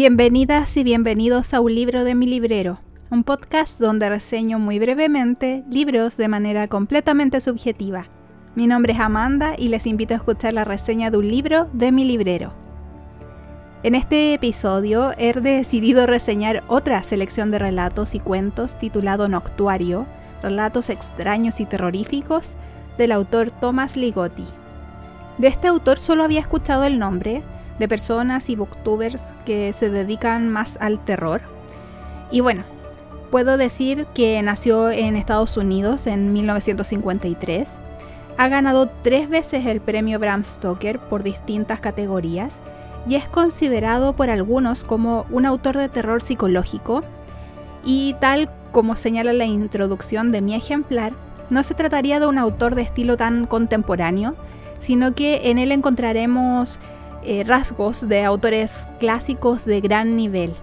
Bienvenidas y bienvenidos a Un libro de mi librero, un podcast donde reseño muy brevemente libros de manera completamente subjetiva. Mi nombre es Amanda y les invito a escuchar la reseña de un libro de mi librero. En este episodio he decidido reseñar otra selección de relatos y cuentos titulado Noctuario, Relatos extraños y terroríficos, del autor Thomas Ligotti. De este autor solo había escuchado el nombre, de personas y booktubers que se dedican más al terror. Y bueno, puedo decir que nació en Estados Unidos en 1953. Ha ganado tres veces el premio Bram Stoker por distintas categorías y es considerado por algunos como un autor de terror psicológico. Y tal como señala la introducción de mi ejemplar, no se trataría de un autor de estilo tan contemporáneo, sino que en él encontraremos eh, rasgos de autores clásicos de gran nivel.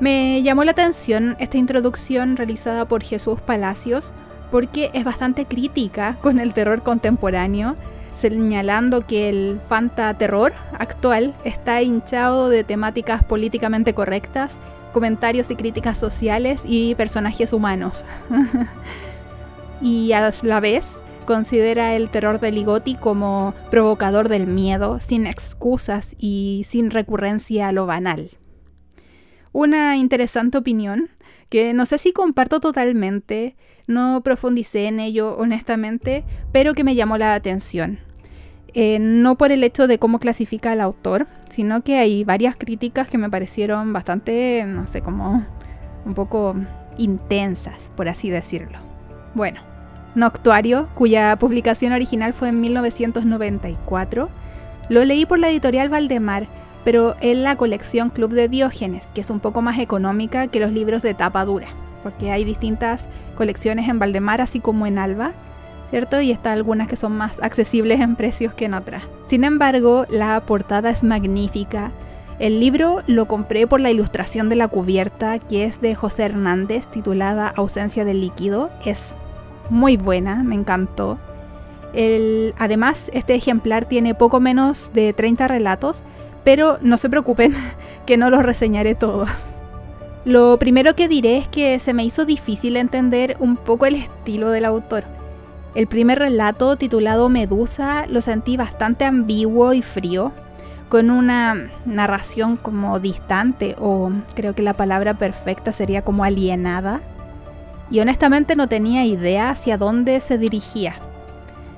Me llamó la atención esta introducción realizada por Jesús Palacios porque es bastante crítica con el terror contemporáneo, señalando que el fantaterror actual está hinchado de temáticas políticamente correctas, comentarios y críticas sociales y personajes humanos. y a la vez considera el terror de Ligotti como provocador del miedo, sin excusas y sin recurrencia a lo banal. Una interesante opinión que no sé si comparto totalmente, no profundicé en ello honestamente, pero que me llamó la atención. Eh, no por el hecho de cómo clasifica al autor, sino que hay varias críticas que me parecieron bastante, no sé, como un poco intensas, por así decirlo. Bueno, Noctuario, cuya publicación original fue en 1994. Lo leí por la editorial Valdemar, pero en la colección Club de Diógenes, que es un poco más económica que los libros de tapa dura, porque hay distintas colecciones en Valdemar así como en Alba, ¿cierto? Y está algunas que son más accesibles en precios que en otras. Sin embargo, la portada es magnífica. El libro lo compré por la ilustración de la cubierta, que es de José Hernández, titulada Ausencia del líquido. Es muy buena, me encantó. además, este ejemplar tiene poco menos de 30 relatos, pero no se preocupen que no los reseñaré todos. Lo primero que diré es que se me hizo difícil entender un poco el estilo del autor. El primer relato, titulado Medusa, lo sentí bastante ambiguo y frío, con una narración como distante, o creo que la palabra perfecta sería como alienada y honestamente no tenía idea hacia dónde se dirigía.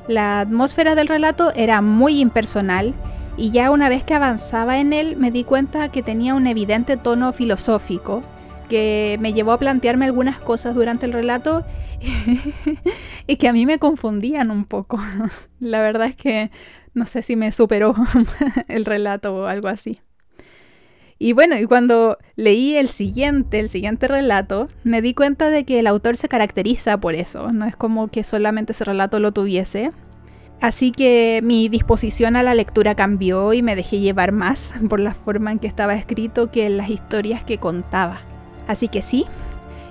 La atmósfera del relato era muy impersonal y ya una vez que avanzaba en él me di cuenta que tenía un evidente tono filosófico que me llevó a plantearme algunas cosas durante el relato y que a mí me confundían un poco. La verdad es que no sé si me superó el relato o algo así. Y bueno, y cuando leí el siguiente, el siguiente relato, me di cuenta de que el autor se caracteriza por eso, no es como que solamente ese relato lo tuviese. Así que mi disposición a la lectura cambió y me dejé llevar más por la forma en que estaba escrito que en las historias que contaba. Así que sí,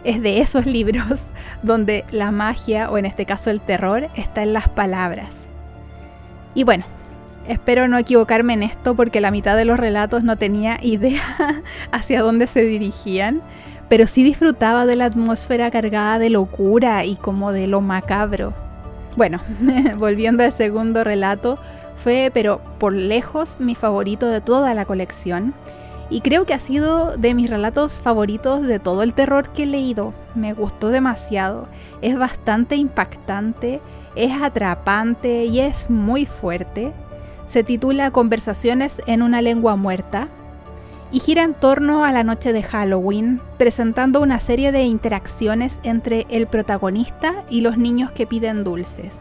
es de esos libros donde la magia, o en este caso el terror, está en las palabras. Y bueno, Espero no equivocarme en esto porque la mitad de los relatos no tenía idea hacia dónde se dirigían, pero sí disfrutaba de la atmósfera cargada de locura y como de lo macabro. Bueno, volviendo al segundo relato, fue pero por lejos mi favorito de toda la colección y creo que ha sido de mis relatos favoritos de todo el terror que he leído. Me gustó demasiado, es bastante impactante, es atrapante y es muy fuerte se titula Conversaciones en una lengua muerta y gira en torno a la noche de Halloween, presentando una serie de interacciones entre el protagonista y los niños que piden dulces.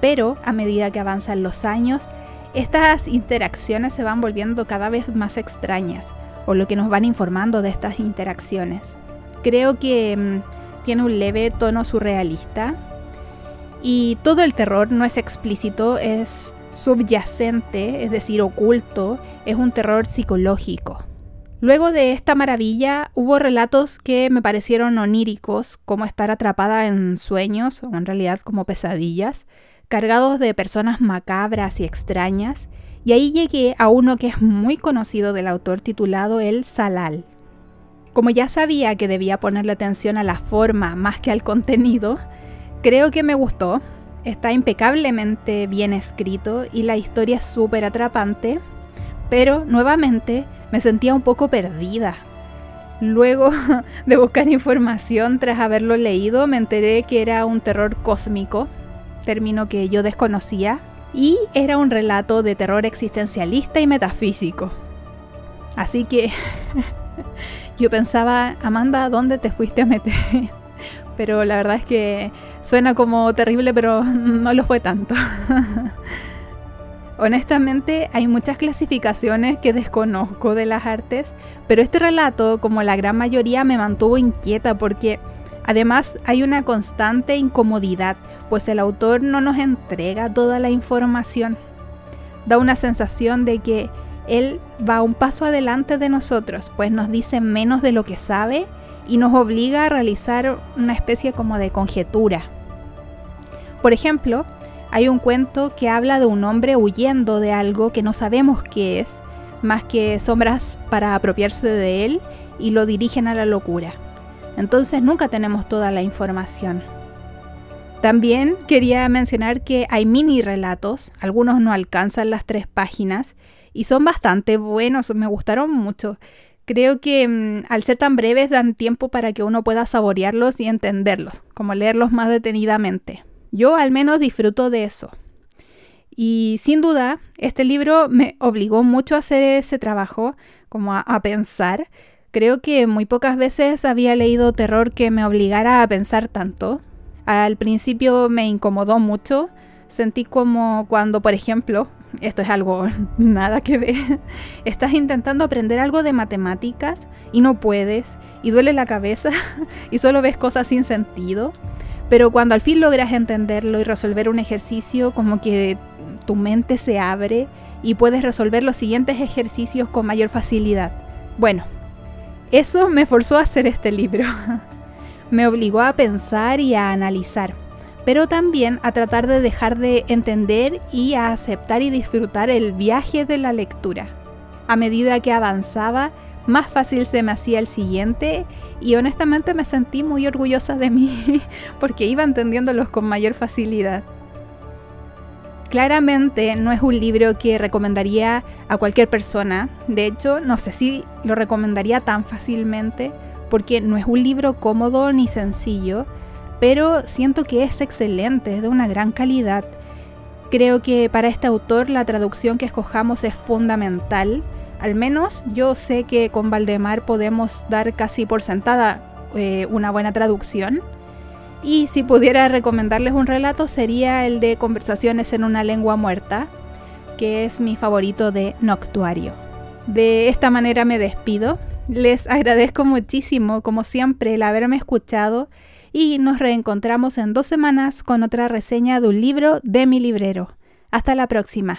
Pero a medida que avanzan los años, estas interacciones se van volviendo cada vez más extrañas, o lo que nos van informando de estas interacciones. Creo que mm, tiene un leve tono surrealista y todo el terror no es explícito, es subyacente, es decir, oculto, es un terror psicológico. Luego de esta maravilla hubo relatos que me parecieron oníricos, como estar atrapada en sueños, o en realidad como pesadillas, cargados de personas macabras y extrañas, y ahí llegué a uno que es muy conocido del autor titulado El Salal. Como ya sabía que debía ponerle atención a la forma más que al contenido, creo que me gustó. Está impecablemente bien escrito y la historia es súper atrapante, pero nuevamente me sentía un poco perdida. Luego de buscar información tras haberlo leído, me enteré que era un terror cósmico, término que yo desconocía, y era un relato de terror existencialista y metafísico. Así que yo pensaba, Amanda, ¿dónde te fuiste a meter? Pero la verdad es que suena como terrible, pero no lo fue tanto. Honestamente, hay muchas clasificaciones que desconozco de las artes, pero este relato, como la gran mayoría, me mantuvo inquieta porque además hay una constante incomodidad, pues el autor no nos entrega toda la información. Da una sensación de que él va un paso adelante de nosotros, pues nos dice menos de lo que sabe y nos obliga a realizar una especie como de conjetura. Por ejemplo, hay un cuento que habla de un hombre huyendo de algo que no sabemos qué es, más que sombras para apropiarse de él y lo dirigen a la locura. Entonces nunca tenemos toda la información. También quería mencionar que hay mini relatos, algunos no alcanzan las tres páginas y son bastante buenos, me gustaron mucho. Creo que mm, al ser tan breves dan tiempo para que uno pueda saborearlos y entenderlos, como leerlos más detenidamente. Yo al menos disfruto de eso. Y sin duda, este libro me obligó mucho a hacer ese trabajo, como a, pensar. Creo que muy pocas veces había leído terror que me obligara a pensar tanto. Al principio me incomodó mucho. Sentí como cuando, por ejemplo, esto es algo nada que ver, estás intentando aprender algo de matemáticas y no puedes, y duele la cabeza y solo ves cosas sin sentido. Pero cuando al fin logras entenderlo y resolver un ejercicio, como que tu mente se abre y puedes resolver los siguientes ejercicios con mayor facilidad. Bueno, eso me forzó a hacer este libro. me obligó a pensar y a analizar, pero también a tratar de dejar de entender y a aceptar y disfrutar el viaje de la lectura. A medida que avanzaba, más fácil se me hacía el siguiente y honestamente me sentí muy orgullosa de mí porque iba entendiéndolos con mayor facilidad. Claramente no es un libro que recomendaría a cualquier persona, de hecho no sé si lo recomendaría tan fácilmente porque no es un libro cómodo ni sencillo, pero siento que es excelente, es de una gran calidad. Creo que para este autor la traducción que escojamos es fundamental al menos yo sé que con Valdemar podemos dar casi por sentada eh, una buena traducción. Y si pudiera recomendarles un relato sería el de Conversaciones en una lengua muerta, que es mi favorito de Noctuario. De esta manera me despido. Les agradezco muchísimo, como siempre, el haberme escuchado y nos reencontramos en dos semanas con otra reseña de un libro de mi librero. Hasta la próxima.